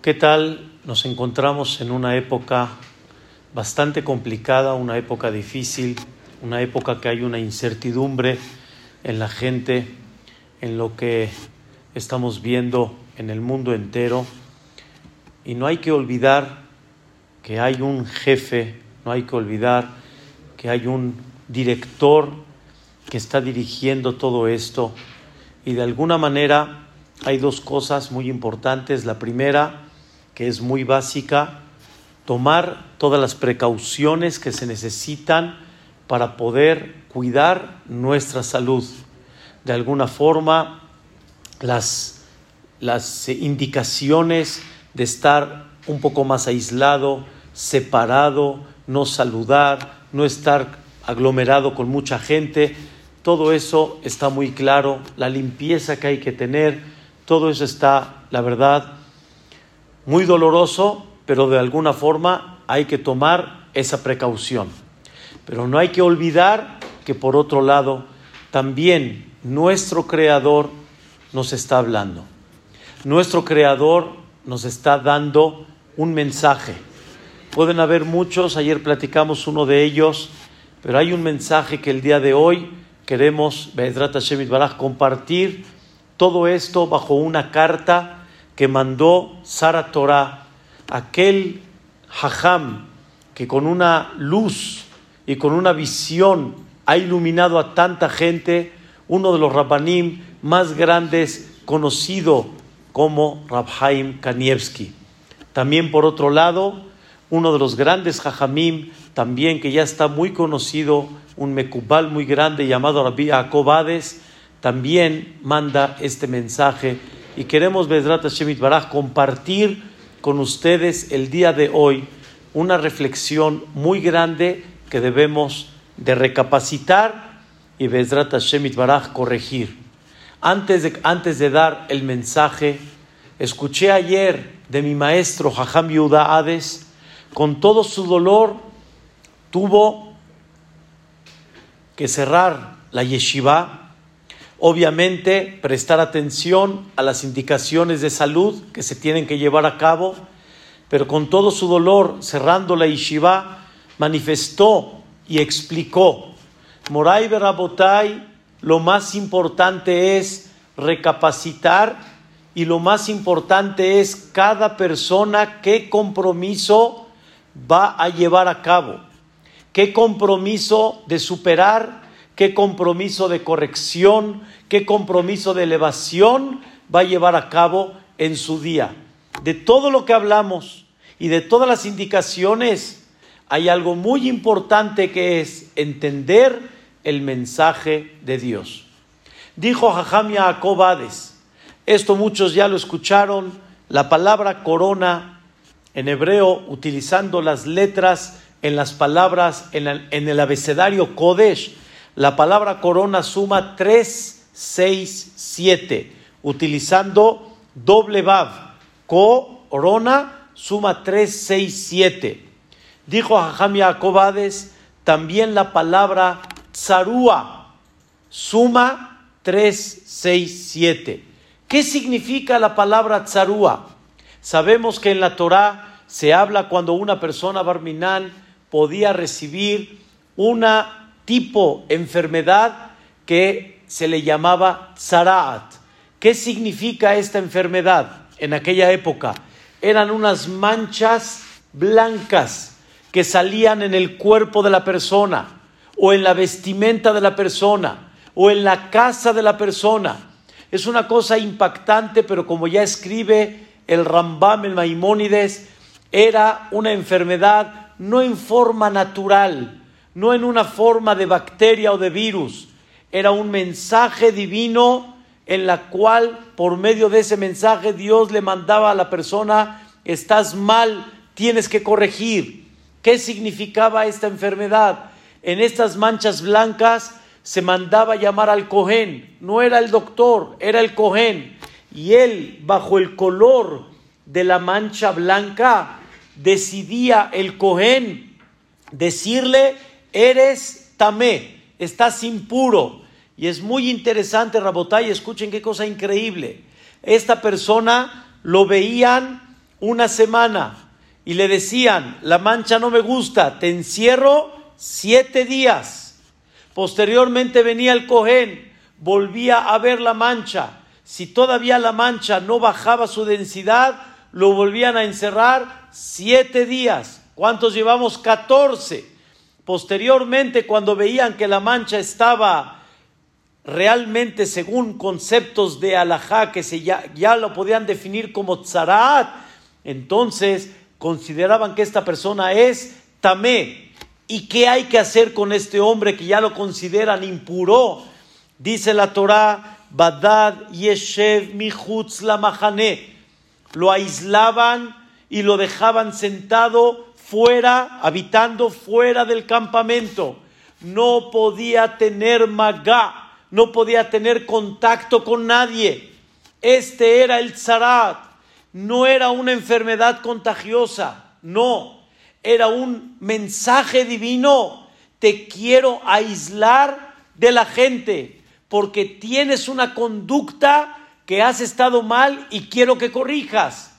¿Qué tal? Nos encontramos en una época bastante complicada, una época difícil, una época que hay una incertidumbre en la gente, en lo que estamos viendo en el mundo entero. Y no hay que olvidar que hay un jefe, no hay que olvidar que hay un director que está dirigiendo todo esto. Y de alguna manera hay dos cosas muy importantes. La primera, que es muy básica, tomar todas las precauciones que se necesitan para poder cuidar nuestra salud. De alguna forma, las, las indicaciones de estar un poco más aislado, separado, no saludar, no estar aglomerado con mucha gente, todo eso está muy claro, la limpieza que hay que tener, todo eso está, la verdad, muy doloroso, pero de alguna forma hay que tomar esa precaución. Pero no hay que olvidar que por otro lado, también nuestro Creador nos está hablando. Nuestro Creador nos está dando un mensaje. Pueden haber muchos, ayer platicamos uno de ellos, pero hay un mensaje que el día de hoy queremos, compartir todo esto bajo una carta que mandó Sara Torah, aquel hajam que con una luz y con una visión ha iluminado a tanta gente, uno de los rabbanim más grandes conocido como Rabhaim Kanievski. También por otro lado, uno de los grandes hajamim, también que ya está muy conocido, un mekubal muy grande llamado Rabbi Akobades, también manda este mensaje y queremos, Bedrat Hashem Baraj, compartir con ustedes el día de hoy una reflexión muy grande que debemos de recapacitar y Bedrat Hashem Baraj corregir. Antes de, antes de dar el mensaje, escuché ayer de mi maestro Jajam Yuda Hades, con todo su dolor, tuvo que cerrar la yeshiva Obviamente, prestar atención a las indicaciones de salud que se tienen que llevar a cabo, pero con todo su dolor, cerrando la yeshiva, manifestó y explicó, Moray Berabotay, lo más importante es recapacitar y lo más importante es cada persona qué compromiso va a llevar a cabo, qué compromiso de superar qué compromiso de corrección, qué compromiso de elevación va a llevar a cabo en su día. De todo lo que hablamos y de todas las indicaciones, hay algo muy importante que es entender el mensaje de Dios. Dijo Jajamia Acobades, esto muchos ya lo escucharon, la palabra corona en hebreo, utilizando las letras en las palabras en el abecedario Kodesh, la palabra corona suma 3, 6, 7, utilizando doble vav. Corona suma 3, 6, 7. Dijo Jajamia Acobades, también la palabra tsarúa suma 3, 6, 7. ¿Qué significa la palabra tsarúa? Sabemos que en la Torah se habla cuando una persona barminal podía recibir una tipo enfermedad que se le llamaba Zaraat. ¿Qué significa esta enfermedad en aquella época? Eran unas manchas blancas que salían en el cuerpo de la persona o en la vestimenta de la persona o en la casa de la persona. Es una cosa impactante, pero como ya escribe el Rambam, el Maimónides, era una enfermedad no en forma natural, no en una forma de bacteria o de virus, era un mensaje divino en la cual por medio de ese mensaje Dios le mandaba a la persona, estás mal, tienes que corregir. ¿Qué significaba esta enfermedad? En estas manchas blancas se mandaba llamar al cojén, no era el doctor, era el cojén. Y él, bajo el color de la mancha blanca, decidía el cojén decirle eres tamé, estás impuro. Y es muy interesante, Rabotay, escuchen qué cosa increíble. Esta persona lo veían una semana y le decían, la mancha no me gusta, te encierro siete días. Posteriormente venía el cojén, volvía a ver la mancha. Si todavía la mancha no bajaba su densidad, lo volvían a encerrar siete días. ¿Cuántos llevamos? Catorce. Posteriormente, cuando veían que la mancha estaba realmente según conceptos de alajá que ya, lo podían definir como tzaraat, entonces consideraban que esta persona es tamé. ¿Y qué hay que hacer con este hombre que ya lo consideran impuro? Dice la Torah, Badad Yeshev Michutz la. Lo aislaban y lo dejaban sentado fuera, habitando fuera del campamento. No podía tener magá, no podía tener contacto con nadie. Este era el zarat. No era una enfermedad contagiosa, no. Era un mensaje divino. Te quiero aislar de la gente porque tienes una conducta que has estado mal y quiero que corrijas.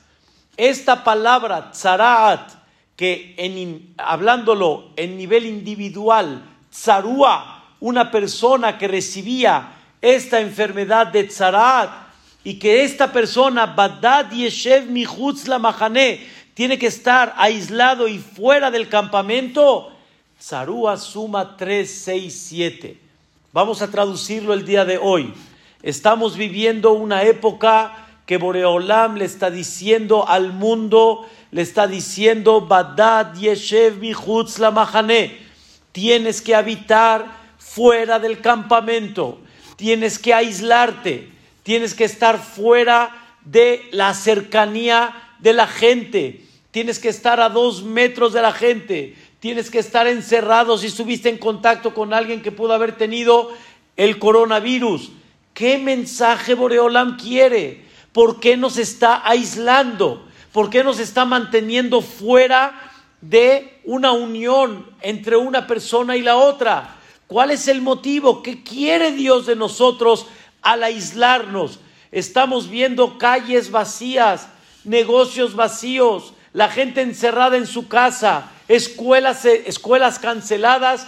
Esta palabra, tzarat, que en, hablándolo en nivel individual, tzarua, una persona que recibía esta enfermedad de tzarat, y que esta persona, Badad Yeshev Michutz la Mahane, tiene que estar aislado y fuera del campamento, Tzarua suma 367. Vamos a traducirlo el día de hoy. Estamos viviendo una época que Boreolam le está diciendo al mundo, le está diciendo, Badad Yeshev Michutz la Mahane, tienes que habitar fuera del campamento, tienes que aislarte tienes que estar fuera de la cercanía de la gente, tienes que estar a dos metros de la gente, tienes que estar encerrado si estuviste en contacto con alguien que pudo haber tenido el coronavirus. ¿Qué mensaje Boreolam quiere? ¿Por qué nos está aislando? ¿Por qué nos está manteniendo fuera de una unión entre una persona y la otra? ¿Cuál es el motivo? ¿Qué quiere Dios de nosotros al aislarnos. Estamos viendo calles vacías, negocios vacíos, la gente encerrada en su casa, escuelas, eh, escuelas canceladas.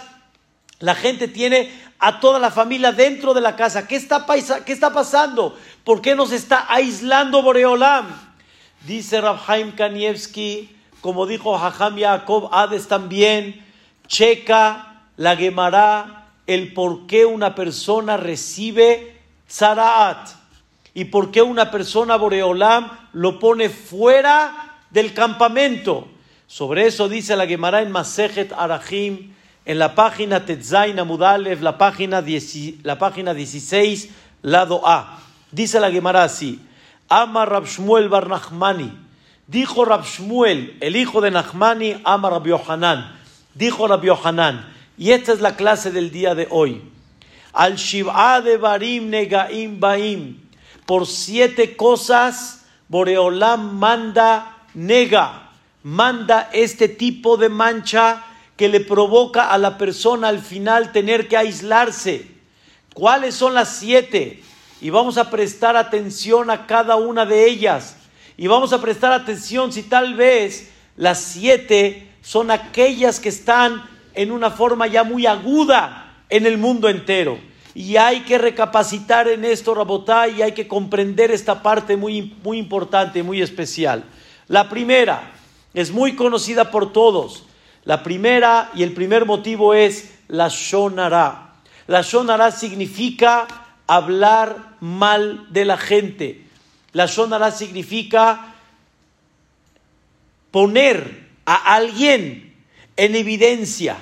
La gente tiene a toda la familia dentro de la casa. ¿Qué está, qué está pasando? ¿Por qué nos está aislando Boreolam? Dice Rabhaim Kanievski, como dijo Hajam Yaakov Hades también, checa la Gemara el por qué una persona recibe Zaraat. ¿Y por qué una persona Boreolam lo pone fuera del campamento? Sobre eso dice la Gemara en Masejet Arahim, en la página Tetzain Amudalev, la página, la página 16, lado A. Dice la Gemara así: Ama Rab Shmuel Bar Nachmani. Dijo Rab Shmuel, el hijo de Nachmani, ama Rab Yohanan. Dijo Rab Yohanan. Y esta es la clase del día de hoy al Shiv'a de Barim Negaim Baim. Por siete cosas, Boreolam manda nega, manda este tipo de mancha que le provoca a la persona al final tener que aislarse. ¿Cuáles son las siete? Y vamos a prestar atención a cada una de ellas. Y vamos a prestar atención si tal vez las siete son aquellas que están en una forma ya muy aguda en el mundo entero. Y hay que recapacitar en esto, Rabotá, y hay que comprender esta parte muy, muy importante, muy especial. La primera es muy conocida por todos. La primera y el primer motivo es la Shonara. La Shonara significa hablar mal de la gente. La Shonara significa poner a alguien en evidencia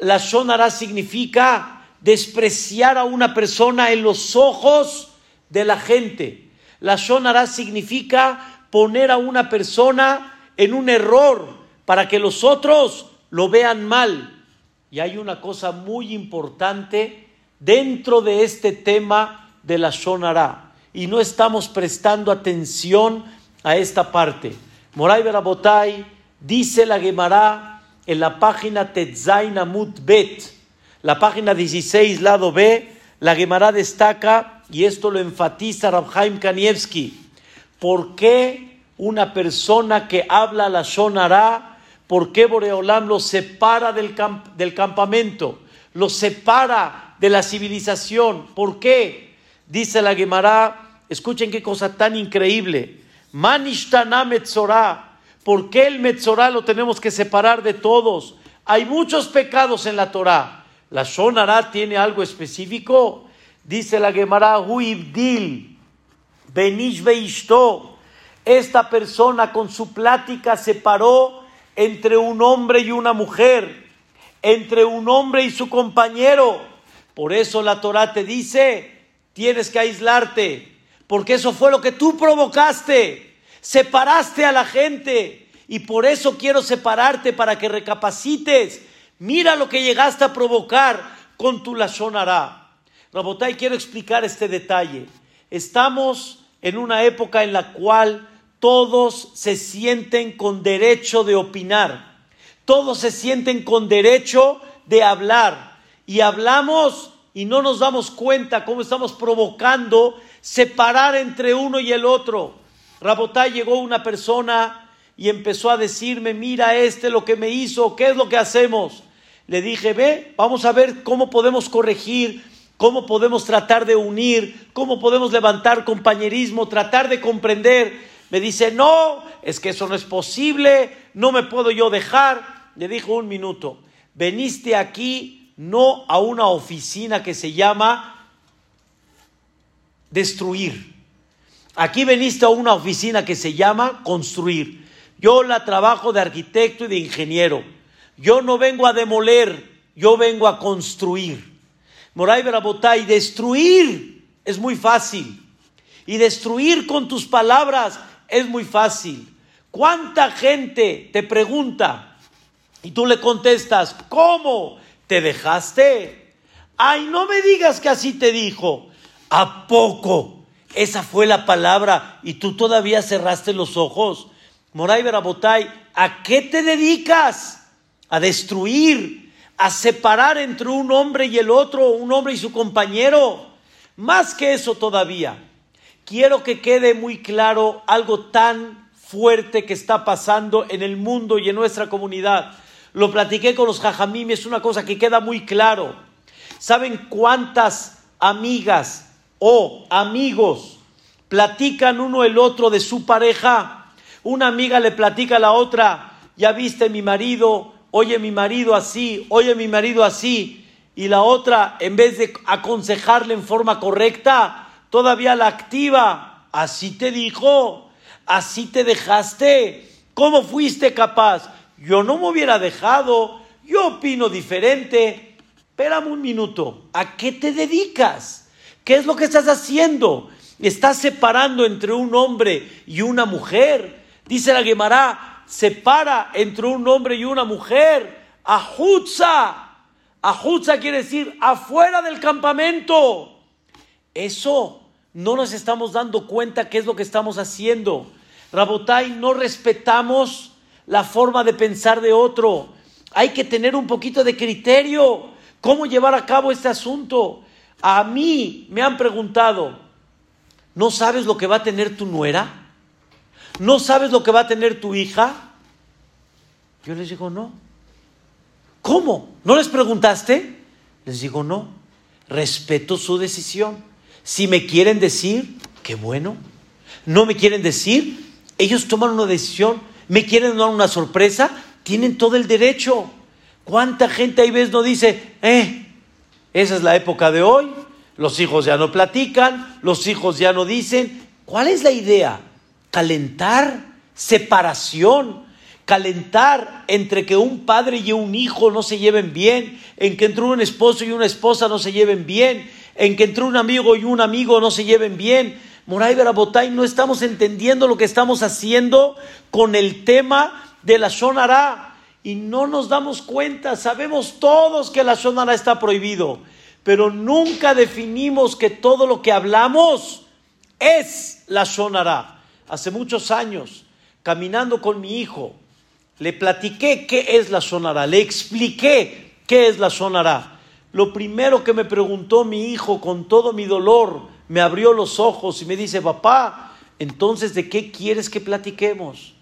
la shonara significa despreciar a una persona en los ojos de la gente. La shonara significa poner a una persona en un error para que los otros lo vean mal. Y hay una cosa muy importante dentro de este tema de la shonara y no estamos prestando atención a esta parte. Moray Berabotay dice la Gemara en la página Tetzain Amut Bet, la página 16, lado B, la Gemara destaca, y esto lo enfatiza Rabhaim Kanievski, ¿por qué una persona que habla la Shonara, ¿por qué Boreolam lo separa del, del campamento? Lo separa de la civilización. ¿Por qué? Dice la Gemara, escuchen qué cosa tan increíble. Manishtana Metzorah. ¿Por qué el Metzorah lo tenemos que separar de todos? Hay muchos pecados en la Torah. La Shonara tiene algo específico. Dice la Gemara, Huibdil, Benish Beishto. Esta persona con su plática separó entre un hombre y una mujer, entre un hombre y su compañero. Por eso la Torah te dice, tienes que aislarte, porque eso fue lo que tú provocaste. Separaste a la gente y por eso quiero separarte para que recapacites. Mira lo que llegaste a provocar con tu Lashonara. Rabotay, quiero explicar este detalle. Estamos en una época en la cual todos se sienten con derecho de opinar. Todos se sienten con derecho de hablar. Y hablamos y no nos damos cuenta cómo estamos provocando separar entre uno y el otro. Rabotay llegó una persona y empezó a decirme, mira este lo que me hizo, ¿qué es lo que hacemos? Le dije, ve, vamos a ver cómo podemos corregir, cómo podemos tratar de unir, cómo podemos levantar compañerismo, tratar de comprender. Me dice, no, es que eso no es posible, no me puedo yo dejar. Le dijo un minuto, veniste aquí no a una oficina que se llama destruir. Aquí veniste a una oficina que se llama construir. Yo la trabajo de arquitecto y de ingeniero. Yo no vengo a demoler, yo vengo a construir. Moray Berabotay, destruir es muy fácil. Y destruir con tus palabras es muy fácil. ¿Cuánta gente te pregunta y tú le contestas, ¿cómo? ¿Te dejaste? Ay, no me digas que así te dijo. ¿A poco? Esa fue la palabra y tú todavía cerraste los ojos. Moray Berabotay, ¿a qué te dedicas? A destruir, a separar entre un hombre y el otro, un hombre y su compañero. Más que eso todavía, quiero que quede muy claro algo tan fuerte que está pasando en el mundo y en nuestra comunidad. Lo platiqué con los jajamim, es una cosa que queda muy claro. ¿Saben cuántas amigas o amigos platican uno el otro de su pareja? Una amiga le platica a la otra, ya viste mi marido, oye mi marido así, oye mi marido así. Y la otra, en vez de aconsejarle en forma correcta, todavía la activa. Así te dijo, así te dejaste. ¿Cómo fuiste capaz? Yo no me hubiera dejado, yo opino diferente. Espérame un minuto, ¿a qué te dedicas? ¿Qué es lo que estás haciendo? ¿Estás separando entre un hombre y una mujer? Dice la Gemara, separa entre un hombre y una mujer. Ajutza. Ajutza quiere decir afuera del campamento. Eso no nos estamos dando cuenta qué es lo que estamos haciendo. Rabotai, no respetamos la forma de pensar de otro. Hay que tener un poquito de criterio. ¿Cómo llevar a cabo este asunto? A mí me han preguntado, ¿no sabes lo que va a tener tu nuera? ¿No sabes lo que va a tener tu hija? Yo les digo, no. ¿Cómo? ¿No les preguntaste? Les digo, no. Respeto su decisión. Si me quieren decir, qué bueno. No me quieren decir, ellos toman una decisión. Me quieren dar una sorpresa, tienen todo el derecho. ¿Cuánta gente ahí ves no dice, eh, esa es la época de hoy? Los hijos ya no platican, los hijos ya no dicen. ¿Cuál es la idea? calentar separación, calentar entre que un padre y un hijo no se lleven bien, en que entre un esposo y una esposa no se lleven bien, en que entre un amigo y un amigo no se lleven bien. Moray Berabotay, no estamos entendiendo lo que estamos haciendo con el tema de la Shonara y no nos damos cuenta. Sabemos todos que la Shonara está prohibido, pero nunca definimos que todo lo que hablamos es la Shonara hace muchos años, caminando con mi hijo, le platiqué qué es la sonara, le expliqué qué es la sonara. Lo primero que me preguntó mi hijo con todo mi dolor, me abrió los ojos y me dice, papá, entonces ¿de qué quieres que platiquemos?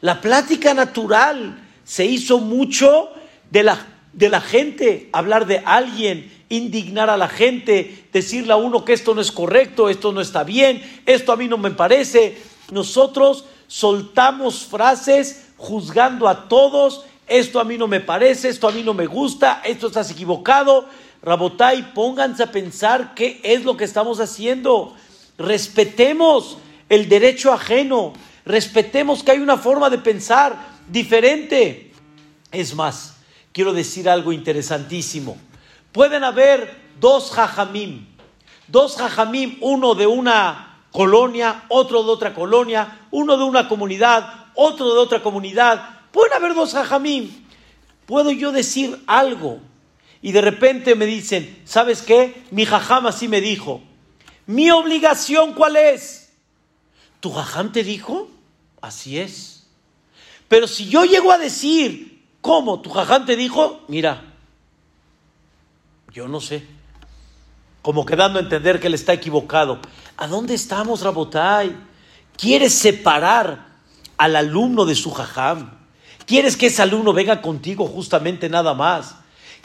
La plática natural se hizo mucho de la, de la gente, hablar de alguien, indignar a la gente, decirle a uno que esto no es correcto, esto no está bien, esto a mí no me parece. Nosotros soltamos frases juzgando a todos, esto a mí no me parece, esto a mí no me gusta, esto estás equivocado. Rabotai, pónganse a pensar qué es lo que estamos haciendo. Respetemos el derecho ajeno, respetemos que hay una forma de pensar diferente. Es más, quiero decir algo interesantísimo. Pueden haber dos jajamim, dos jajamim, uno de una colonia, otro de otra colonia, uno de una comunidad, otro de otra comunidad. Pueden haber dos jajamim. Puedo yo decir algo y de repente me dicen, ¿sabes qué? Mi jajam así me dijo. ¿Mi obligación cuál es? ¿Tu jajam te dijo? Así es. Pero si yo llego a decir, ¿cómo? ¿Tu jajam te dijo? Mira, yo no sé. Como quedando a entender que él está equivocado. ¿A dónde estamos, Rabotai? ¿Quieres separar al alumno de su jajam? ¿Quieres que ese alumno venga contigo justamente nada más?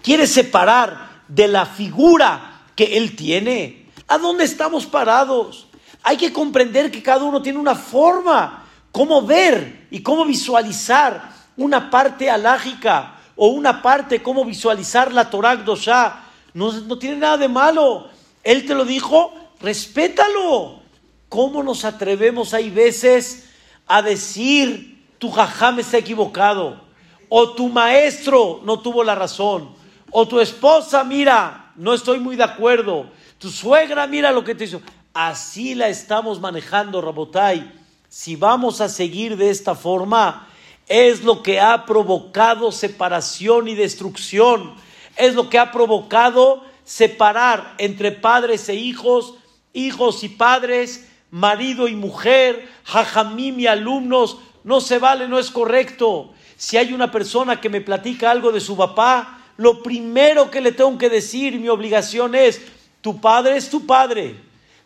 Quiere separar de la figura que Él tiene. ¿A dónde estamos parados? Hay que comprender que cada uno tiene una forma, cómo ver y cómo visualizar una parte alágica o una parte, cómo visualizar la Torah Dosha. No, no tiene nada de malo. Él te lo dijo, respétalo. ¿Cómo nos atrevemos hay veces a decir tu jajam está equivocado o tu maestro no tuvo la razón? O tu esposa, mira, no estoy muy de acuerdo. Tu suegra, mira lo que te hizo. Así la estamos manejando, Rabotai. Si vamos a seguir de esta forma, es lo que ha provocado separación y destrucción. Es lo que ha provocado separar entre padres e hijos, hijos y padres, marido y mujer, jajamim y alumnos. No se vale, no es correcto. Si hay una persona que me platica algo de su papá, lo primero que le tengo que decir, mi obligación es, tu padre es tu padre.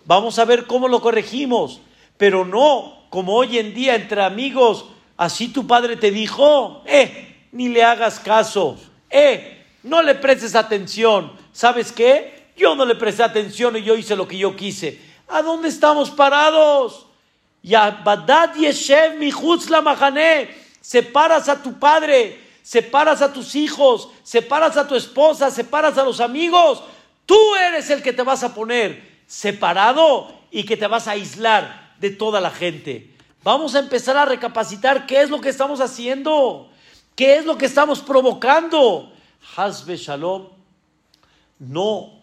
Vamos a ver cómo lo corregimos, pero no como hoy en día entre amigos, así tu padre te dijo, eh, ni le hagas caso, eh, no le prestes atención. ¿Sabes qué? Yo no le presté atención y yo hice lo que yo quise. ¿A dónde estamos parados? Ya Badad Yeshev mi la Mahané, separas a tu padre separas a tus hijos, separas a tu esposa, separas a los amigos, tú eres el que te vas a poner separado y que te vas a aislar de toda la gente. Vamos a empezar a recapacitar qué es lo que estamos haciendo, qué es lo que estamos provocando. Hasbe Shalom, no,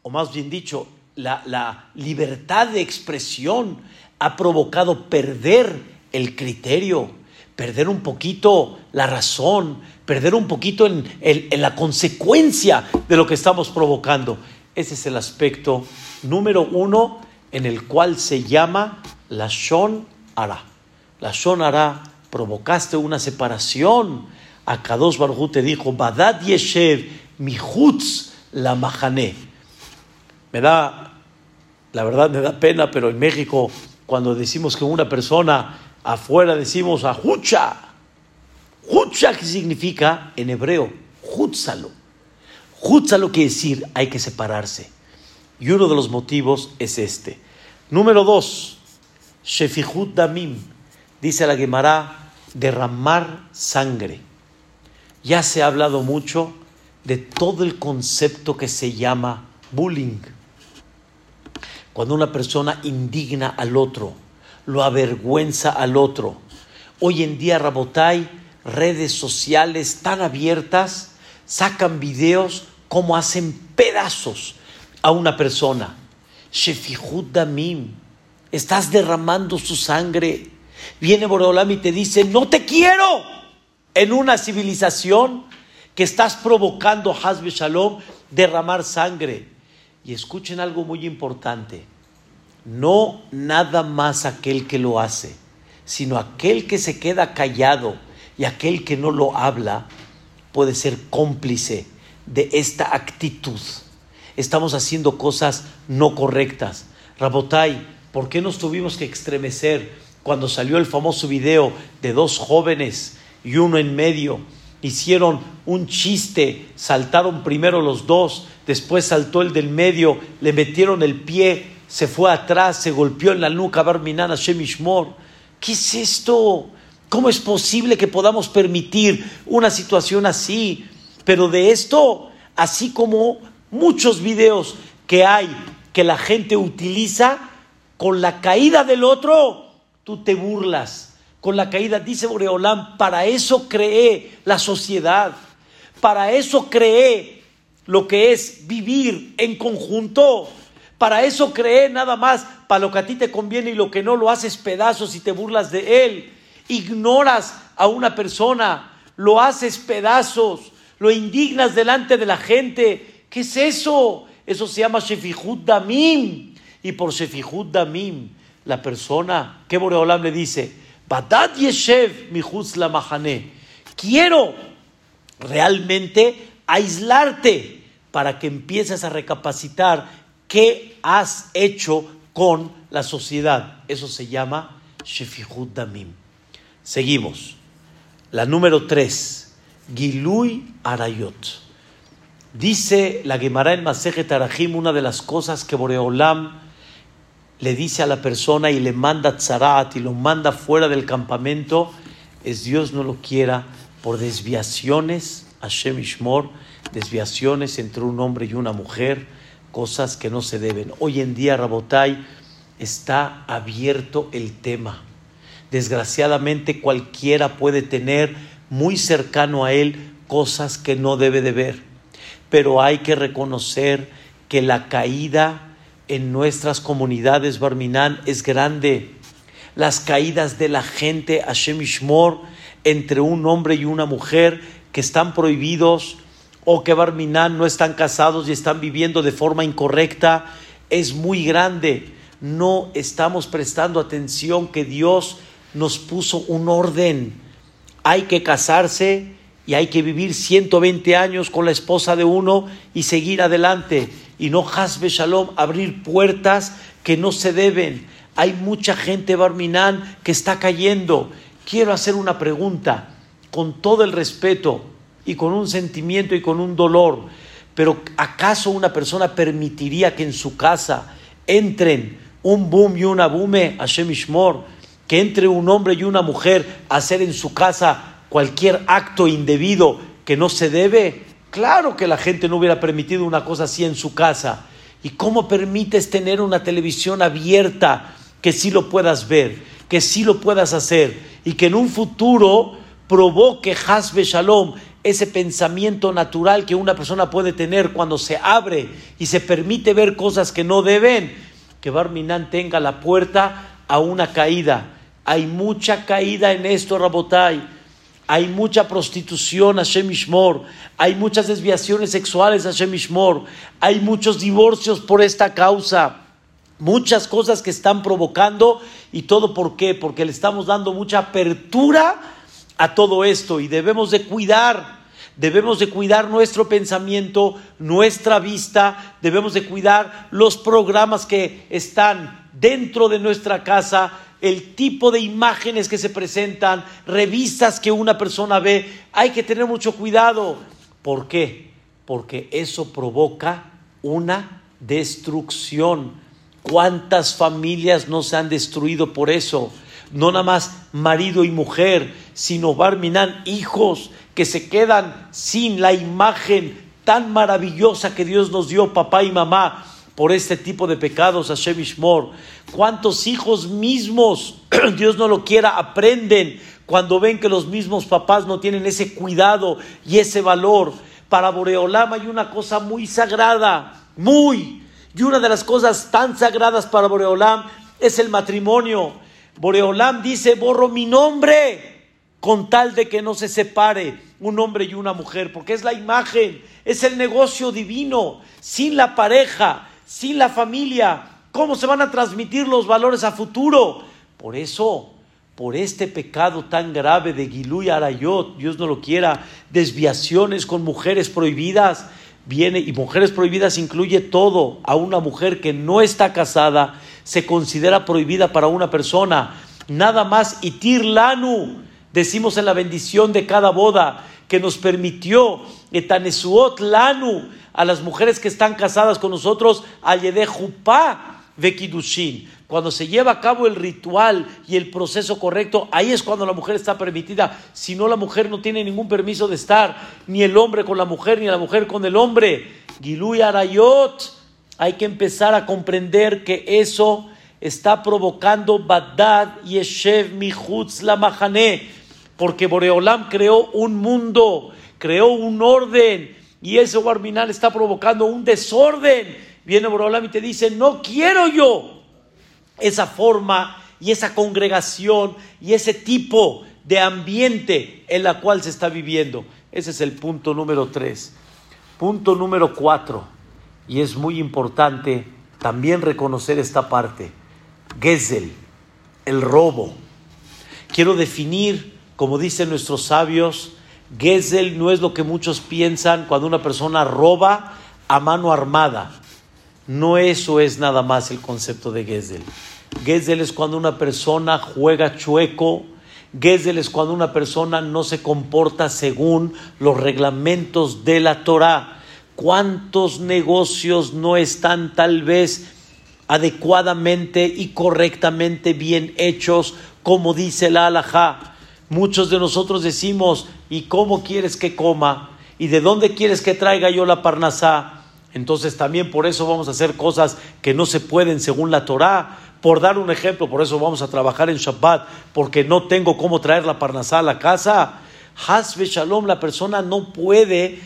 o más bien dicho, la libertad de expresión ha provocado perder el criterio perder un poquito la razón, perder un poquito en, la consecuencia de lo que estamos provocando. Ese es el aspecto número uno en el cual se llama la Shon Ara. La Shon Ara, provocaste una separación. A Kadosh Barhu te dijo, Badad Yeshev, Mihutz la Mahané. Me da, la verdad me da pena, pero en México, cuando decimos que una persona Afuera decimos a Hucha. Hucha, que significa en hebreo, Hutzalo. Hutzalo quiere decir hay que separarse. Y uno de los motivos es este. Número dos, Shefihut Damim. Dice la Gemara, derramar sangre. Ya se ha hablado mucho de todo el concepto que se llama bullying. Cuando una persona indigna al otro, lo avergüenza al otro. Hoy en día, Rabotai, redes sociales tan abiertas, sacan videos como hacen pedazos a una persona. Shefihud Damim, estás derramando su sangre. Viene Boreolam y te dice, no te quiero. En una civilización que estás provocando, Hazbe Shalom, derramar sangre. Y escuchen algo muy importante no nada más aquel que lo hace, sino aquel que se queda callado y aquel que no lo habla puede ser cómplice de esta actitud. Estamos haciendo cosas no correctas. Rabotai, ¿Por qué nos tuvimos que extremecer cuando salió el famoso video de dos jóvenes y uno en medio? Hicieron un chiste, saltaron primero los dos, después saltó el del medio, le metieron el pie, se fue atrás, se golpeó en la nuca, Barminana Shemishmor. ¿Qué es esto? ¿Cómo es posible que podamos permitir una situación así? Pero de esto, así como muchos videos que hay que la gente utiliza, con la caída del otro, tú te burlas. Con la caída, dice Boreolán, para eso creé la sociedad, para eso creé lo que es vivir en conjunto, para eso creé nada más, para lo que a ti te conviene y lo que no lo haces pedazos y te burlas de él. Ignoras a una persona, lo haces pedazos, lo indignas delante de la gente. ¿Qué es eso? Eso se llama Shefihud Damim. Y por Shefihud Damim, la persona, ¿qué Boreolam le dice? Badat Yeshev la Mahane. Quiero realmente aislarte para que empieces a recapacitar qué has hecho con la sociedad. Eso se llama Shefihud Damim. Seguimos. La número tres, Gilui Arayot. Dice la Gemara en Masejet Tarajim, una de las cosas que Boreolam le dice a la persona y le manda tzarat y lo manda fuera del campamento, es Dios no lo quiera por desviaciones, Hashem Ishmor, desviaciones entre un hombre y una mujer, cosas que no se deben. Hoy en día, Rabotai, está abierto el tema. Desgraciadamente cualquiera puede tener muy cercano a él cosas que no debe de ver. Pero hay que reconocer que la caída en nuestras comunidades Barminán es grande. Las caídas de la gente a Ishmor entre un hombre y una mujer que están prohibidos o que Barminán no están casados y están viviendo de forma incorrecta es muy grande. No estamos prestando atención que Dios nos puso un orden. Hay que casarse y hay que vivir 120 años con la esposa de uno y seguir adelante y no hasbe shalom abrir puertas que no se deben. Hay mucha gente barminán que está cayendo. Quiero hacer una pregunta con todo el respeto y con un sentimiento y con un dolor. Pero ¿acaso una persona permitiría que en su casa entren un boom y una bume, Hashem Ishmor, que entre un hombre y una mujer a hacer en su casa cualquier acto indebido que no se debe? Claro que la gente no hubiera permitido una cosa así en su casa. ¿Y cómo permites tener una televisión abierta que sí lo puedas ver, que sí lo puedas hacer y que en un futuro provoque Hasbe Shalom, ese pensamiento natural que una persona puede tener cuando se abre y se permite ver cosas que no deben, que Barminan tenga la puerta a una caída. Hay mucha caída en esto, Rabotai. Hay mucha prostitución, Hashem Ishmor. Hay muchas desviaciones sexuales, Hashem Ishmor. Hay muchos divorcios por esta causa. Muchas cosas que están provocando. ¿Y todo por qué? Porque le estamos dando mucha apertura a todo esto. Y debemos de cuidar. Debemos de cuidar nuestro pensamiento, nuestra vista. Debemos de cuidar los programas que están dentro de nuestra casa el tipo de imágenes que se presentan, revistas que una persona ve, hay que tener mucho cuidado. ¿Por qué? Porque eso provoca una destrucción. ¿Cuántas familias no se han destruido por eso? No nada más marido y mujer, sino Barminan, hijos que se quedan sin la imagen tan maravillosa que Dios nos dio, papá y mamá por este tipo de pecados, Hashem Ishmor. ¿Cuántos hijos mismos, Dios no lo quiera, aprenden cuando ven que los mismos papás no tienen ese cuidado y ese valor? Para Boreolam hay una cosa muy sagrada, muy. Y una de las cosas tan sagradas para Boreolam es el matrimonio. Boreolam dice, borro mi nombre con tal de que no se separe un hombre y una mujer, porque es la imagen, es el negocio divino. Sin la pareja, sin la familia, ¿cómo se van a transmitir los valores a futuro? Por eso, por este pecado tan grave de Gilú y Arayot, Dios no lo quiera, desviaciones con mujeres prohibidas, viene, y mujeres prohibidas incluye todo, a una mujer que no está casada, se considera prohibida para una persona. Nada más itir lanu, decimos en la bendición de cada boda, que nos permitió etanesuot lanu, a las mujeres que están casadas con nosotros, ayede jupá vekidushin. Cuando se lleva a cabo el ritual y el proceso correcto, ahí es cuando la mujer está permitida. Si no, la mujer no tiene ningún permiso de estar, ni el hombre con la mujer, ni la mujer con el hombre. Giluy arayot. Hay que empezar a comprender que eso está provocando Badad Yeshev Michutz la Mahané, porque Boreolam creó un mundo, creó un orden, y ese Barminal está provocando un desorden. Viene Boreolam y te dice: No quiero yo esa forma y esa congregación y ese tipo de ambiente en la cual se está viviendo. Ese es el punto número tres. Punto número cuatro, y es muy importante también reconocer esta parte. Gesel, el robo. Quiero definir, como dicen nuestros sabios, Gesel no es lo que muchos piensan cuando una persona roba a mano armada. No eso es nada más el concepto de Gesel. Gesel es cuando una persona juega chueco. Gesel es cuando una persona no se comporta según los reglamentos de la Torah. ¿Cuántos negocios no están tal vez adecuadamente y correctamente bien hechos, como dice la halajá? Muchos de nosotros decimos, ¿y cómo quieres que coma? ¿Y de dónde quieres que traiga yo la parnasá? Entonces también por eso vamos a hacer cosas que no se pueden según la Torá. Por dar un ejemplo, por eso vamos a trabajar en Shabbat, porque no tengo cómo traer la parnasá a la casa. Hasbe Shalom, la persona no puede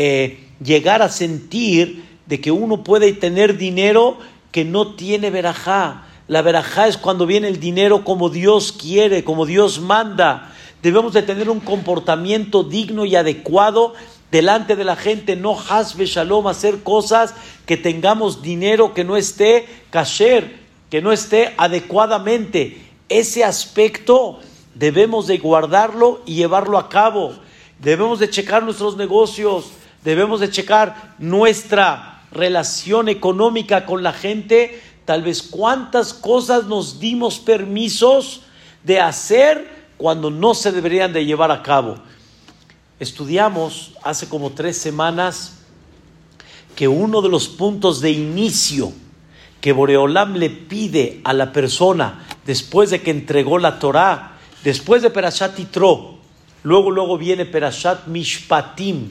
eh, llegar a sentir de que uno puede tener dinero que no tiene verajá. La verajá es cuando viene el dinero como Dios quiere, como Dios manda. Debemos de tener un comportamiento digno y adecuado delante de la gente, no hasbe shalom, hacer cosas que tengamos dinero que no esté kasher, que no esté adecuadamente. Ese aspecto debemos de guardarlo y llevarlo a cabo. Debemos de checar nuestros negocios, debemos de checar nuestra relación económica con la gente, tal vez cuántas cosas nos dimos permisos de hacer cuando no se deberían de llevar a cabo. Estudiamos hace como tres semanas que uno de los puntos de inicio que Boreolam le pide a la persona después de que entregó la Torah, después de Perashat Itro, luego, luego viene Perashat Mishpatim,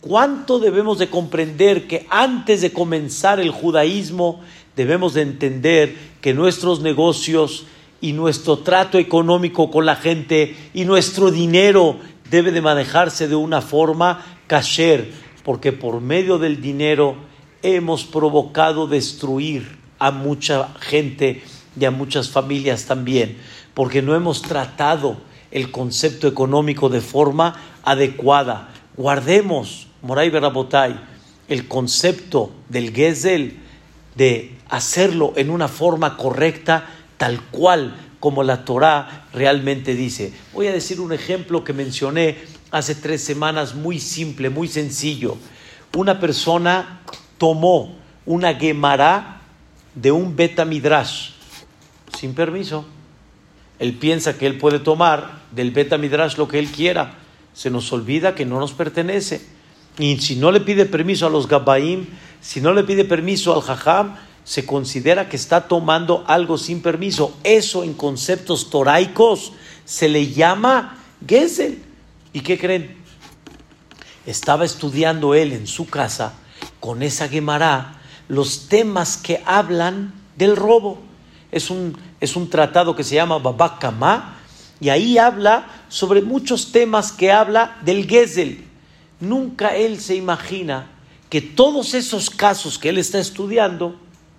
¿Cuánto debemos de comprender que antes de comenzar el judaísmo debemos de entender que nuestros negocios y nuestro trato económico con la gente y nuestro dinero debe de manejarse de una forma kasher, porque por medio del dinero hemos provocado destruir a mucha gente y a muchas familias también, porque no hemos tratado el concepto económico de forma adecuada. Guardemos, Moray Berabotay, el concepto del Gesel de hacerlo en una forma correcta tal cual como la Torá realmente dice. Voy a decir un ejemplo que mencioné hace tres semanas, muy simple, muy sencillo. Una persona tomó una Gemara de un Beta Midrash sin permiso. Él piensa que él puede tomar del Beta Midrash lo que él quiera. Se nos olvida que no nos pertenece. Y si no le pide permiso a los Gabaim, si no le pide permiso al Jajam, se considera que está tomando algo sin permiso. Eso en conceptos toraicos se le llama Gesel. ¿Y qué creen? Estaba estudiando él en su casa con esa Gemara los temas que hablan del robo. Es un, es un tratado que se llama Babakama y ahí habla sobre muchos temas que habla del Gesel. Nunca él se imagina que todos esos casos que él está estudiando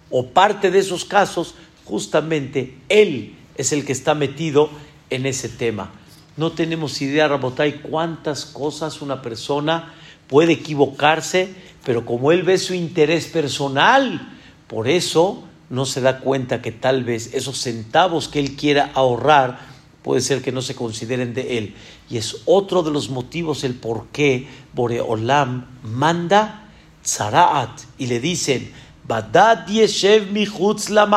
o parte de esos casos, justamente él es el que está metido en ese tema. No tenemos idea, Rabotay, cuántas cosas una persona puede equivocarse, pero como él ve su interés personal, por eso no se da cuenta que tal vez esos centavos que él quiera ahorrar puede ser que no se consideren de él. Y es otro de los motivos el por qué Boreolam manda Tzaraat y le dicen, Badad yeshev michutz la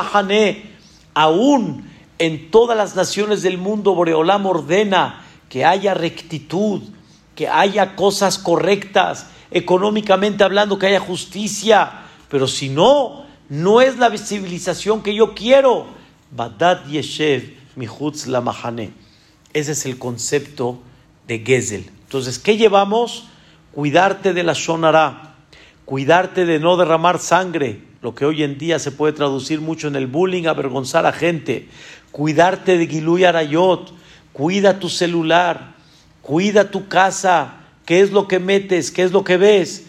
aún en todas las naciones del mundo Boreolam ordena que haya rectitud, que haya cosas correctas, económicamente hablando, que haya justicia, pero si no, no es la civilización que yo quiero. Badad yeshev michutz la. Ese es el concepto de Gezel. Entonces, ¿qué llevamos? Cuidarte de la shonara, cuidarte de no derramar sangre, lo que hoy en día se puede traducir mucho en el bullying, avergonzar a gente, cuidarte de Giluy Arayot, cuida tu celular, cuida tu casa, qué es lo que metes, qué es lo que ves,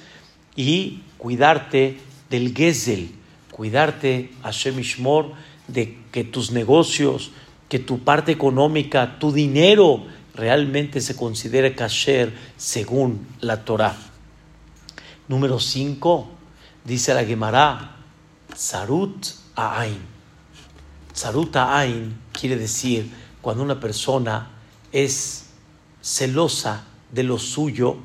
y cuidarte del Gezel, cuidarte, Hashem Ishmor, de que tus negocios, que tu parte económica, tu dinero realmente se considere kasher según la Torah. Número 5, dice la Gemara, Sarut A'ain. Sarut A'ain quiere decir cuando una persona es celosa de lo suyo,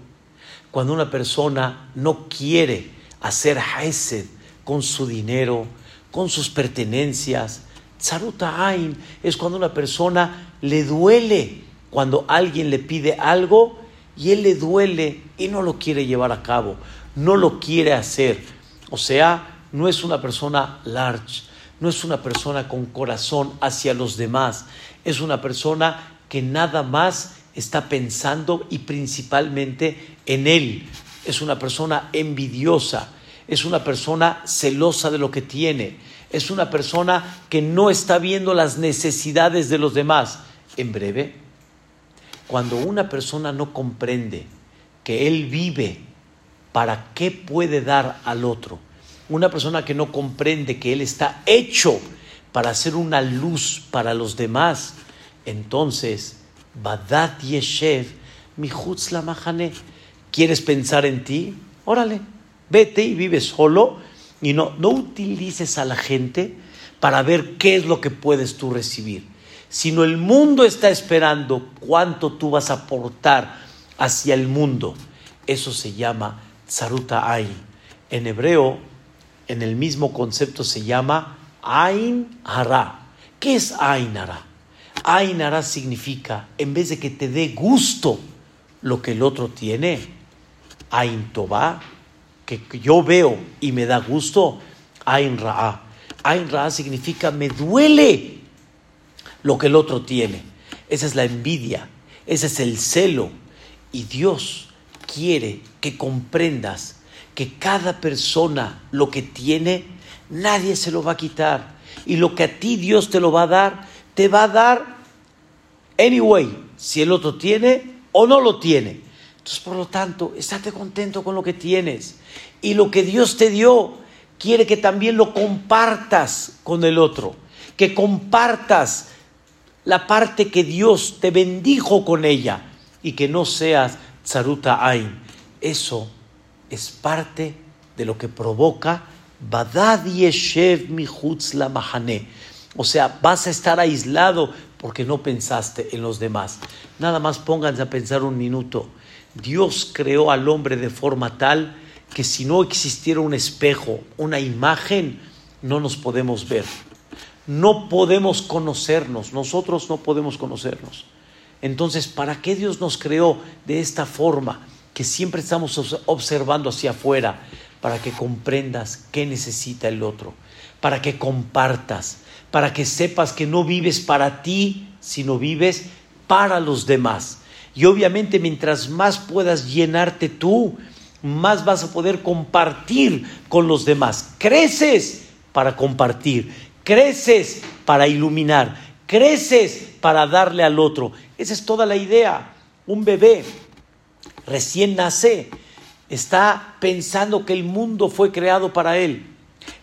cuando una persona no quiere hacer hesed con su dinero, con sus pertenencias, Tzaruta Ain es cuando una persona le duele cuando alguien le pide algo y él le duele y no lo quiere llevar a cabo, no lo quiere hacer. O sea, no es una persona large, no es una persona con corazón hacia los demás, es una persona que nada más está pensando y principalmente en él. Es una persona envidiosa, es una persona celosa de lo que tiene es una persona que no está viendo las necesidades de los demás. En breve, cuando una persona no comprende que él vive para qué puede dar al otro, una persona que no comprende que él está hecho para ser una luz para los demás, entonces, Badat Yeshev, Michutz la ¿quieres pensar en ti? Órale, vete y vive solo y no, no utilices a la gente para ver qué es lo que puedes tú recibir, sino el mundo está esperando cuánto tú vas a aportar hacia el mundo. Eso se llama Tzaruta Ain. En hebreo, en el mismo concepto se llama Ain Hara. ¿Qué es Ain Hara? Ain Hara significa, en vez de que te dé gusto lo que el otro tiene, Ain Tová, que yo veo y me da gusto, Ain Ra'a. Significa me duele lo que el otro tiene. Esa es la envidia, ese es el celo. Y Dios quiere que comprendas que cada persona lo que tiene, nadie se lo va a quitar. Y lo que a ti Dios te lo va a dar, te va a dar anyway, si el otro tiene o no lo tiene. Por lo tanto, estate contento con lo que tienes. Y lo que Dios te dio, quiere que también lo compartas con el otro. Que compartas la parte que Dios te bendijo con ella. Y que no seas tzaruta ain. Eso es parte de lo que provoca Badad Yeshev Michutz la Mahane. O sea, vas a estar aislado porque no pensaste en los demás. Nada más pónganse a pensar un minuto. Dios creó al hombre de forma tal que si no existiera un espejo, una imagen, no nos podemos ver. No podemos conocernos, nosotros no podemos conocernos. Entonces, ¿para qué Dios nos creó de esta forma? Que siempre estamos observando hacia afuera, para que comprendas qué necesita el otro, para que compartas, para que sepas que no vives para ti, sino vives para los demás. Y obviamente mientras más puedas llenarte tú, más vas a poder compartir con los demás. Creces para compartir, creces para iluminar, creces para darle al otro. Esa es toda la idea. Un bebé recién nace, está pensando que el mundo fue creado para él.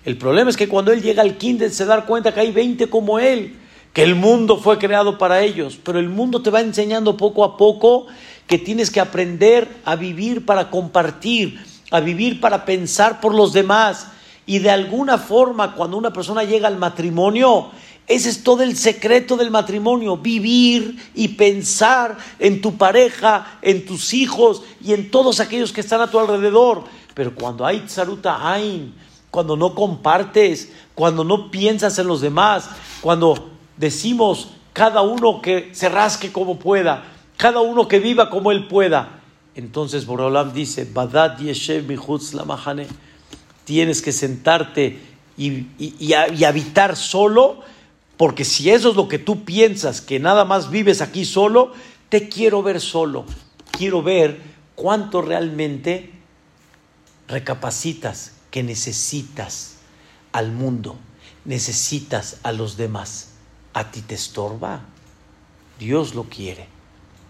El problema es que cuando él llega al kinder se da cuenta que hay 20 como él que el mundo fue creado para ellos, pero el mundo te va enseñando poco a poco que tienes que aprender a vivir para compartir, a vivir para pensar por los demás. Y de alguna forma, cuando una persona llega al matrimonio, Ese es todo el secreto del matrimonio, vivir y pensar en tu pareja, en tus hijos y en todos aquellos que están a tu alrededor. Pero cuando hay tsaruta ain, cuando no compartes, cuando no piensas en los demás, cuando decimos cada uno que se rasque como pueda, cada uno que viva como él pueda, entonces Borolam dice, Badad Yeshev la tienes que sentarte y, y habitar solo porque si eso es lo que tú piensas, que nada más vives aquí solo, te quiero ver solo. Quiero ver cuánto realmente recapacitas que necesitas al mundo, necesitas a los demás. ¿A ti te estorba? Dios lo quiere.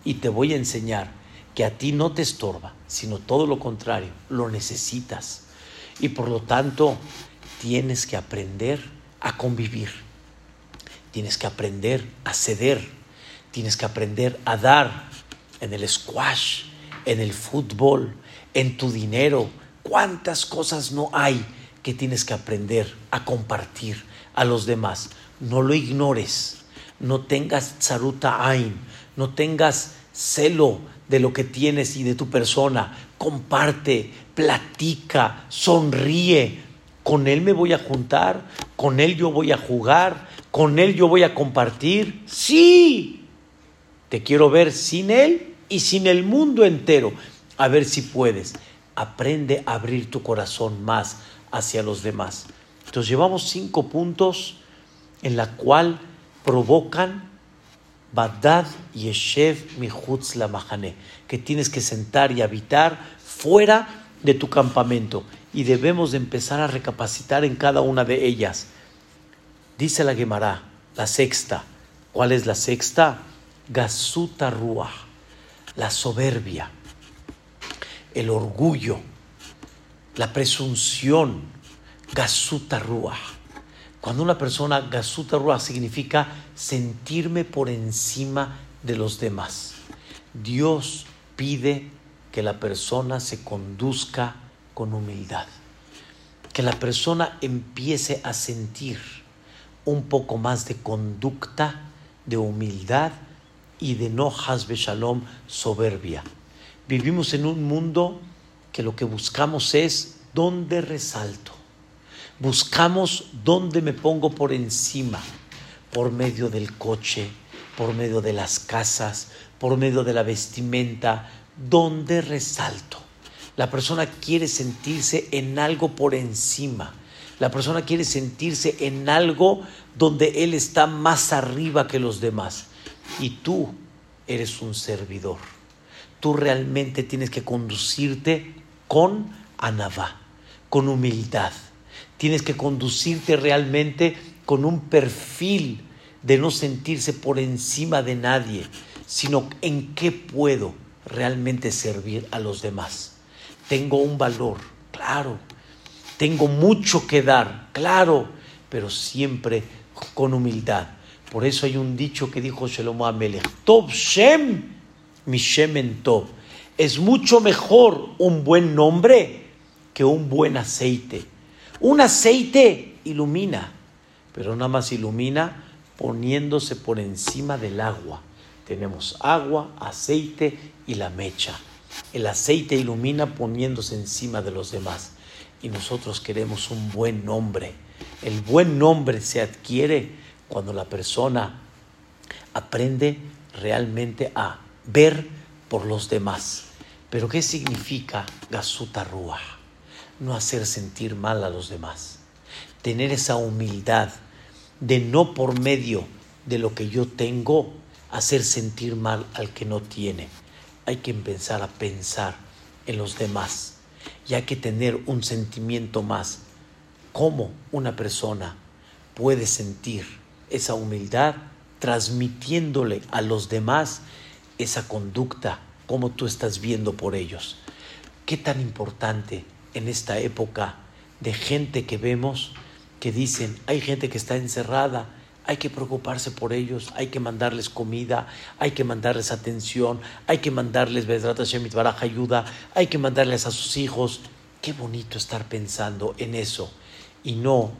Y te voy a enseñar que a ti no te estorba, sino todo lo contrario, lo necesitas. Y por lo tanto, tienes que aprender a convivir Tienes que aprender a ceder. Tienes que aprender a dar en el squash, en el fútbol, en tu dinero. ¿Cuántas cosas no hay que tienes que aprender a compartir a los demás? No lo ignores. No tengas tsaruta ain. No tengas celo de lo que tienes y de tu persona. Comparte, platica, sonríe. Con él me voy a juntar, con él yo voy a jugar, ¿Con Él yo voy a compartir? Sí. Te quiero ver sin Él y sin el mundo entero. A ver si puedes. Aprende a abrir tu corazón más hacia los demás. Entonces llevamos cinco puntos en la cual provocan Badad Yeshev Mihutz la Mahane, que tienes que sentar y habitar fuera de tu campamento. Y debemos de empezar a recapacitar en cada una de ellas. Dice la Gemara, la sexta. ¿Cuál es la sexta? Gasuta Ruah, la soberbia, el orgullo, la presunción. Gasuta Ruah. Cuando una persona, Gasuta Ruah significa sentirme por encima de los demás. Dios pide que la persona se conduzca con humildad, que la persona empiece a sentir un poco más de conducta, de humildad y de no hasbe shalom soberbia. Vivimos en un mundo que lo que buscamos es dónde resalto. Buscamos dónde me pongo por encima, por medio del coche, por medio de las casas, por medio de la vestimenta, dónde resalto. La persona quiere sentirse en algo por encima la persona quiere sentirse en algo donde él está más arriba que los demás. Y tú eres un servidor. Tú realmente tienes que conducirte con anavá, con humildad. Tienes que conducirte realmente con un perfil de no sentirse por encima de nadie, sino en qué puedo realmente servir a los demás. Tengo un valor, claro, tengo mucho que dar, claro, pero siempre con humildad. Por eso hay un dicho que dijo Shlomo Amelech, Tov Shem, mi Shemen Tov. Es mucho mejor un buen nombre que un buen aceite. Un aceite ilumina, pero nada más ilumina poniéndose por encima del agua. Tenemos agua, aceite y la mecha. El aceite ilumina poniéndose encima de los demás y nosotros queremos un buen nombre. El buen nombre se adquiere cuando la persona aprende realmente a ver por los demás. Pero ¿qué significa gasuta? No hacer sentir mal a los demás. Tener esa humildad de no por medio de lo que yo tengo hacer sentir mal al que no tiene. Hay que empezar a pensar en los demás y hay que tener un sentimiento más. ¿Cómo una persona puede sentir esa humildad transmitiéndole a los demás esa conducta, como tú estás viendo por ellos? ¿Qué tan importante en esta época de gente que vemos que dicen, hay gente que está encerrada, hay que preocuparse por ellos, hay que mandarles comida, hay que mandarles atención, hay que mandarles Baraja ayuda, hay que mandarles a sus hijos. Qué bonito estar pensando en eso y no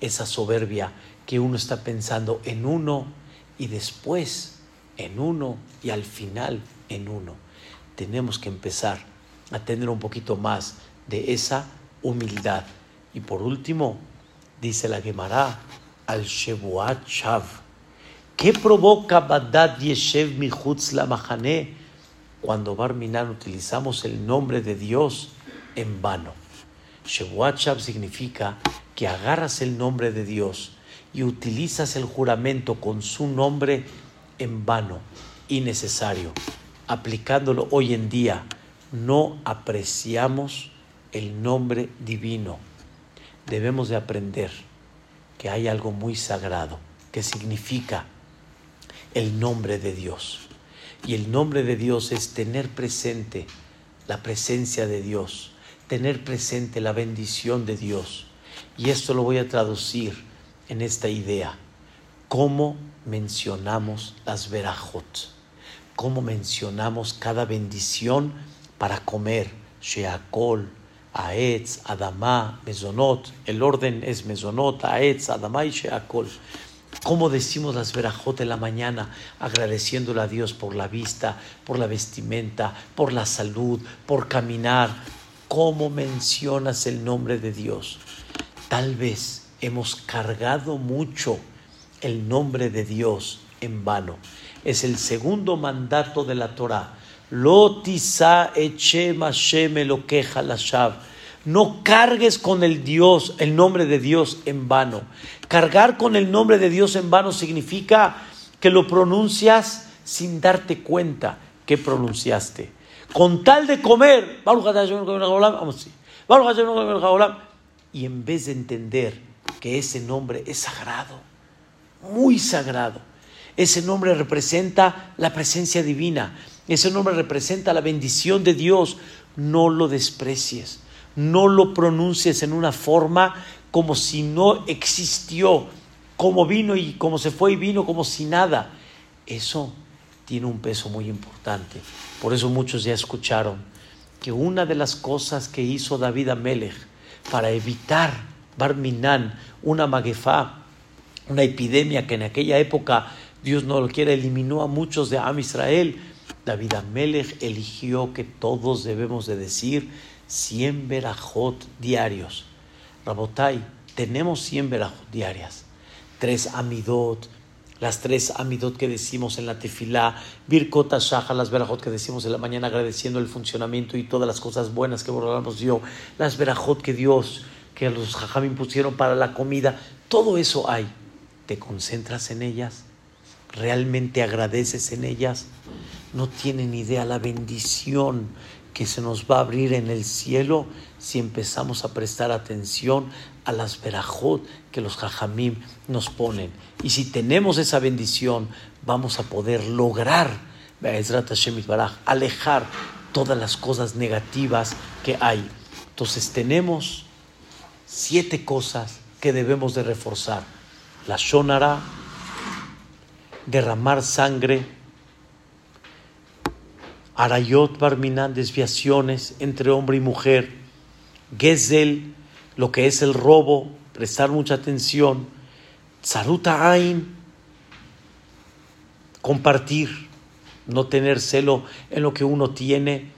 esa soberbia que uno está pensando en uno y después en uno y al final en uno. Tenemos que empezar a tener un poquito más de esa humildad. Y por último, dice la Gemara, al Shebuat Shav. ¿Qué provoca Badad Yeshev Michutz la Mahane cuando Barminan utilizamos el nombre de Dios en vano? Shebuat Shav significa que agarras el nombre de Dios y utilizas el juramento con su nombre en vano, innecesario. Aplicándolo hoy en día, no apreciamos el nombre divino. Debemos de aprender que hay algo muy sagrado que significa el nombre de Dios. Y el nombre de Dios es tener presente la presencia de Dios, tener presente la bendición de Dios. Y esto lo voy a traducir en esta idea. ¿Cómo mencionamos las verajot? ¿Cómo mencionamos cada bendición para comer? Sheakol, Aetz, Adamá, Mezonot. El orden es Mezonot, Aetz, Adamá y Sheakol. ¿Cómo decimos las verajot en la mañana agradeciéndole a Dios por la vista, por la vestimenta, por la salud, por caminar? ¿Cómo mencionas el nombre de Dios? Tal vez hemos cargado mucho el nombre de Dios en vano. Es el segundo mandato de la Torah. Lo queja la No cargues con el Dios, el nombre de Dios en vano. Cargar con el nombre de Dios en vano significa que lo pronuncias sin darte cuenta que pronunciaste. Con tal de comer, y en vez de entender que ese nombre es sagrado, muy sagrado. Ese nombre representa la presencia divina, ese nombre representa la bendición de Dios. No lo desprecies, no lo pronuncies en una forma como si no existió, como vino y como se fue y vino como si nada. Eso tiene un peso muy importante. Por eso muchos ya escucharon que una de las cosas que hizo David Amelech para evitar Barminan, una maguefá, una epidemia que en aquella época Dios no lo quiere, eliminó a muchos de Am Israel. David Amelech eligió que todos debemos de decir 100 verajot diarios. Rabotai, tenemos 100 verajot diarias. Tres amidot, las tres amidot que decimos en la tefilá, birkot shaha, las verajot que decimos en la mañana agradeciendo el funcionamiento y todas las cosas buenas que nos dio, las verajot que Dios que los jajamim pusieron para la comida, todo eso hay. ¿Te concentras en ellas? ¿Realmente agradeces en ellas? No tienen idea la bendición que se nos va a abrir en el cielo si empezamos a prestar atención a las verajot que los jajamim nos ponen. Y si tenemos esa bendición, vamos a poder lograr, alejar todas las cosas negativas que hay. Entonces tenemos siete cosas que debemos de reforzar. La shonara, derramar sangre, arayot barminan, desviaciones entre hombre y mujer, gezel, lo que es el robo, prestar mucha atención, zaruta ain, compartir, no tener celo en lo que uno tiene,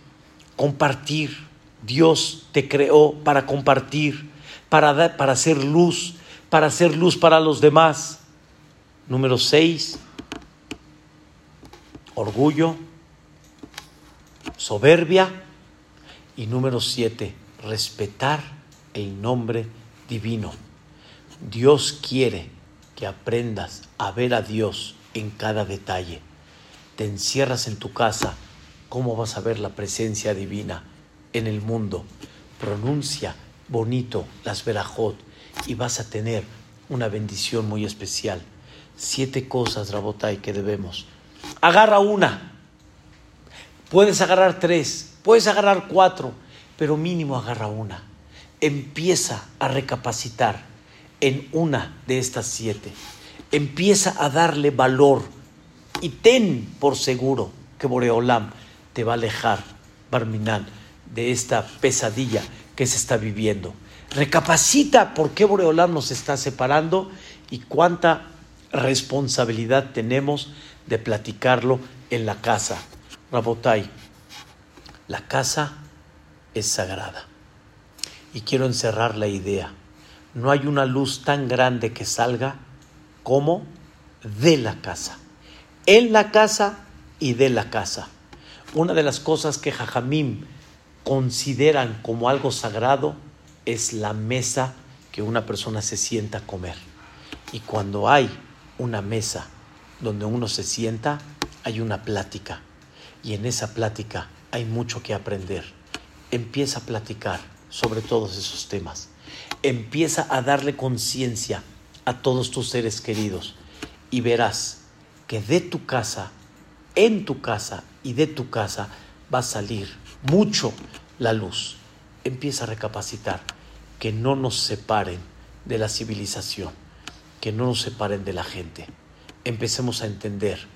compartir. Dios te creó para compartir para, para hacer luz, para hacer luz para los demás. Número seis, orgullo, soberbia. Y número siete, respetar el nombre divino. Dios quiere que aprendas a ver a Dios en cada detalle. Te encierras en tu casa, ¿cómo vas a ver la presencia divina en el mundo? Pronuncia bonito las verajot y vas a tener una bendición muy especial. Siete cosas, Rabotai, que debemos. Agarra una. Puedes agarrar tres, puedes agarrar cuatro, pero mínimo agarra una. Empieza a recapacitar en una de estas siete. Empieza a darle valor y ten por seguro que Boreolam te va a alejar, Barminan, de esta pesadilla que se está viviendo. Recapacita por qué Boreolam nos está separando y cuánta responsabilidad tenemos de platicarlo en la casa. Rabotai, la casa es sagrada. Y quiero encerrar la idea. No hay una luz tan grande que salga como de la casa. En la casa y de la casa. Una de las cosas que Jajamim consideran como algo sagrado es la mesa que una persona se sienta a comer. Y cuando hay una mesa donde uno se sienta, hay una plática. Y en esa plática hay mucho que aprender. Empieza a platicar sobre todos esos temas. Empieza a darle conciencia a todos tus seres queridos y verás que de tu casa, en tu casa y de tu casa va a salir mucho la luz. Empieza a recapacitar que no nos separen de la civilización, que no nos separen de la gente. Empecemos a entender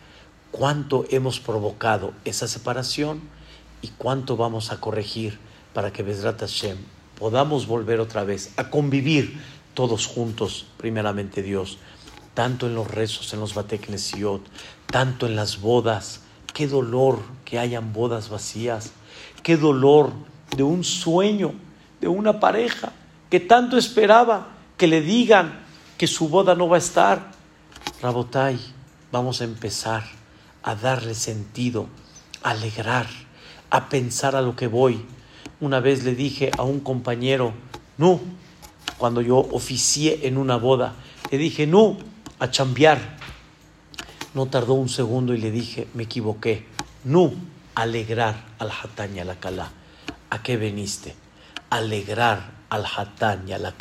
cuánto hemos provocado esa separación y cuánto vamos a corregir para que Bezrat Hashem podamos volver otra vez a convivir todos juntos, primeramente Dios, tanto en los rezos, en los Bateknesiot, tanto en las bodas. Qué dolor que hayan bodas vacías, qué dolor de un sueño, de una pareja que tanto esperaba que le digan que su boda no va a estar. Rabotai, vamos a empezar a darle sentido, a alegrar, a pensar a lo que voy. Una vez le dije a un compañero, no, cuando yo oficié en una boda, le dije, no, a chambear. No tardó un segundo y le dije, me equivoqué. No, alegrar al hatán y a la. ¿A qué veniste? Alegrar al hatán y a la.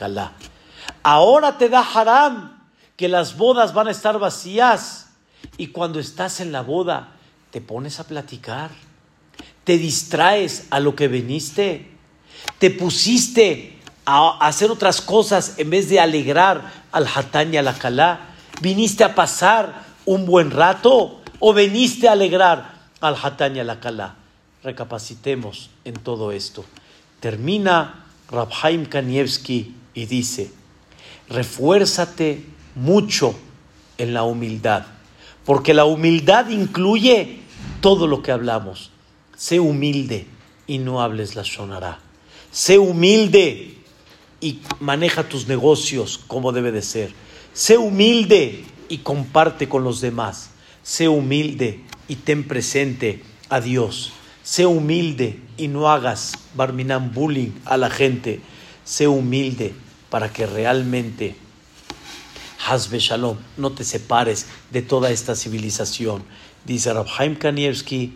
Ahora te da haram que las bodas van a estar vacías y cuando estás en la boda te pones a platicar, te distraes a lo que viniste, te pusiste a hacer otras cosas en vez de alegrar al hatán y a la calá. ¿Viniste a pasar un buen rato o viniste a alegrar al hatán y a la calá? Recapacitemos en todo esto. Termina Rabhaim Kanievski y dice, refuérzate mucho en la humildad, porque la humildad incluye todo lo que hablamos. Sé humilde y no hables la sonará. Sé humilde y maneja tus negocios como debe de ser. Sé humilde y comparte con los demás. Sé humilde y ten presente a Dios. Sé humilde y no hagas barminan bullying a la gente. Sé humilde para que realmente Hazbe Shalom, no te separes de toda esta civilización. Dice Rabhaim Kanievski,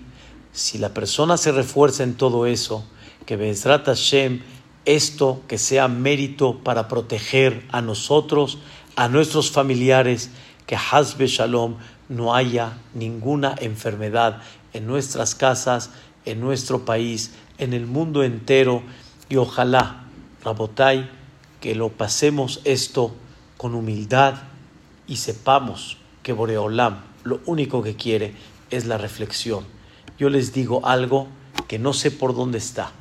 si la persona se refuerza en todo eso, que Bezrat Hashem esto que sea mérito para proteger a nosotros, a nuestros familiares, que Hazbe Shalom no haya ninguna enfermedad en nuestras casas, en nuestro país, en el mundo entero y ojalá, Rabotai, que lo pasemos esto con humildad y sepamos que Boreolam lo único que quiere es la reflexión. Yo les digo algo que no sé por dónde está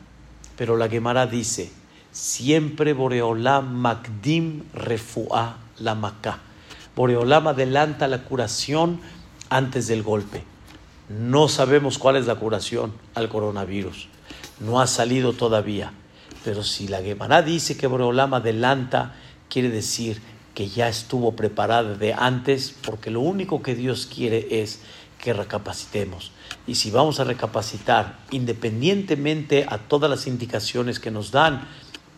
pero la Gemara dice, siempre Boreolam Magdim Refuá la Maká. Boreolam adelanta la curación antes del golpe. No sabemos cuál es la curación al coronavirus. No ha salido todavía. Pero si la Gemara dice que Boreolam adelanta, quiere decir que ya estuvo preparada de antes, porque lo único que Dios quiere es que recapacitemos. Y si vamos a recapacitar, independientemente a todas las indicaciones que nos dan,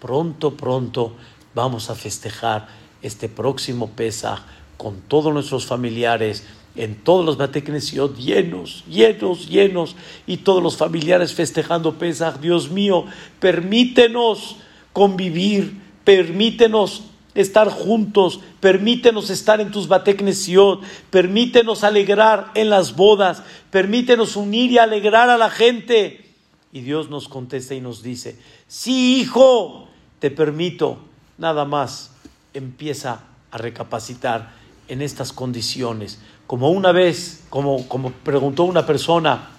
pronto, pronto vamos a festejar este próximo Pesaj con todos nuestros familiares, en todos los Bateknesiot llenos, llenos, llenos, y todos los familiares festejando Pesaj. Dios mío, permítenos convivir, permítenos estar juntos, permítenos estar en tus bateknesiot, permítenos alegrar en las bodas, permítenos unir y alegrar a la gente. Y Dios nos contesta y nos dice, sí, hijo, te permito, nada más empieza a recapacitar en estas condiciones. Como una vez, como, como preguntó una persona,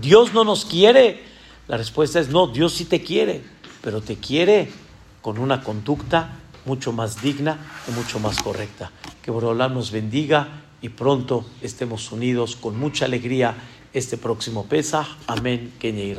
¿Dios no nos quiere? La respuesta es no, Dios sí te quiere, pero te quiere con una conducta mucho más digna y mucho más correcta. Que Borolam nos bendiga y pronto estemos unidos con mucha alegría este próximo Pesach. Amén. Kenya y.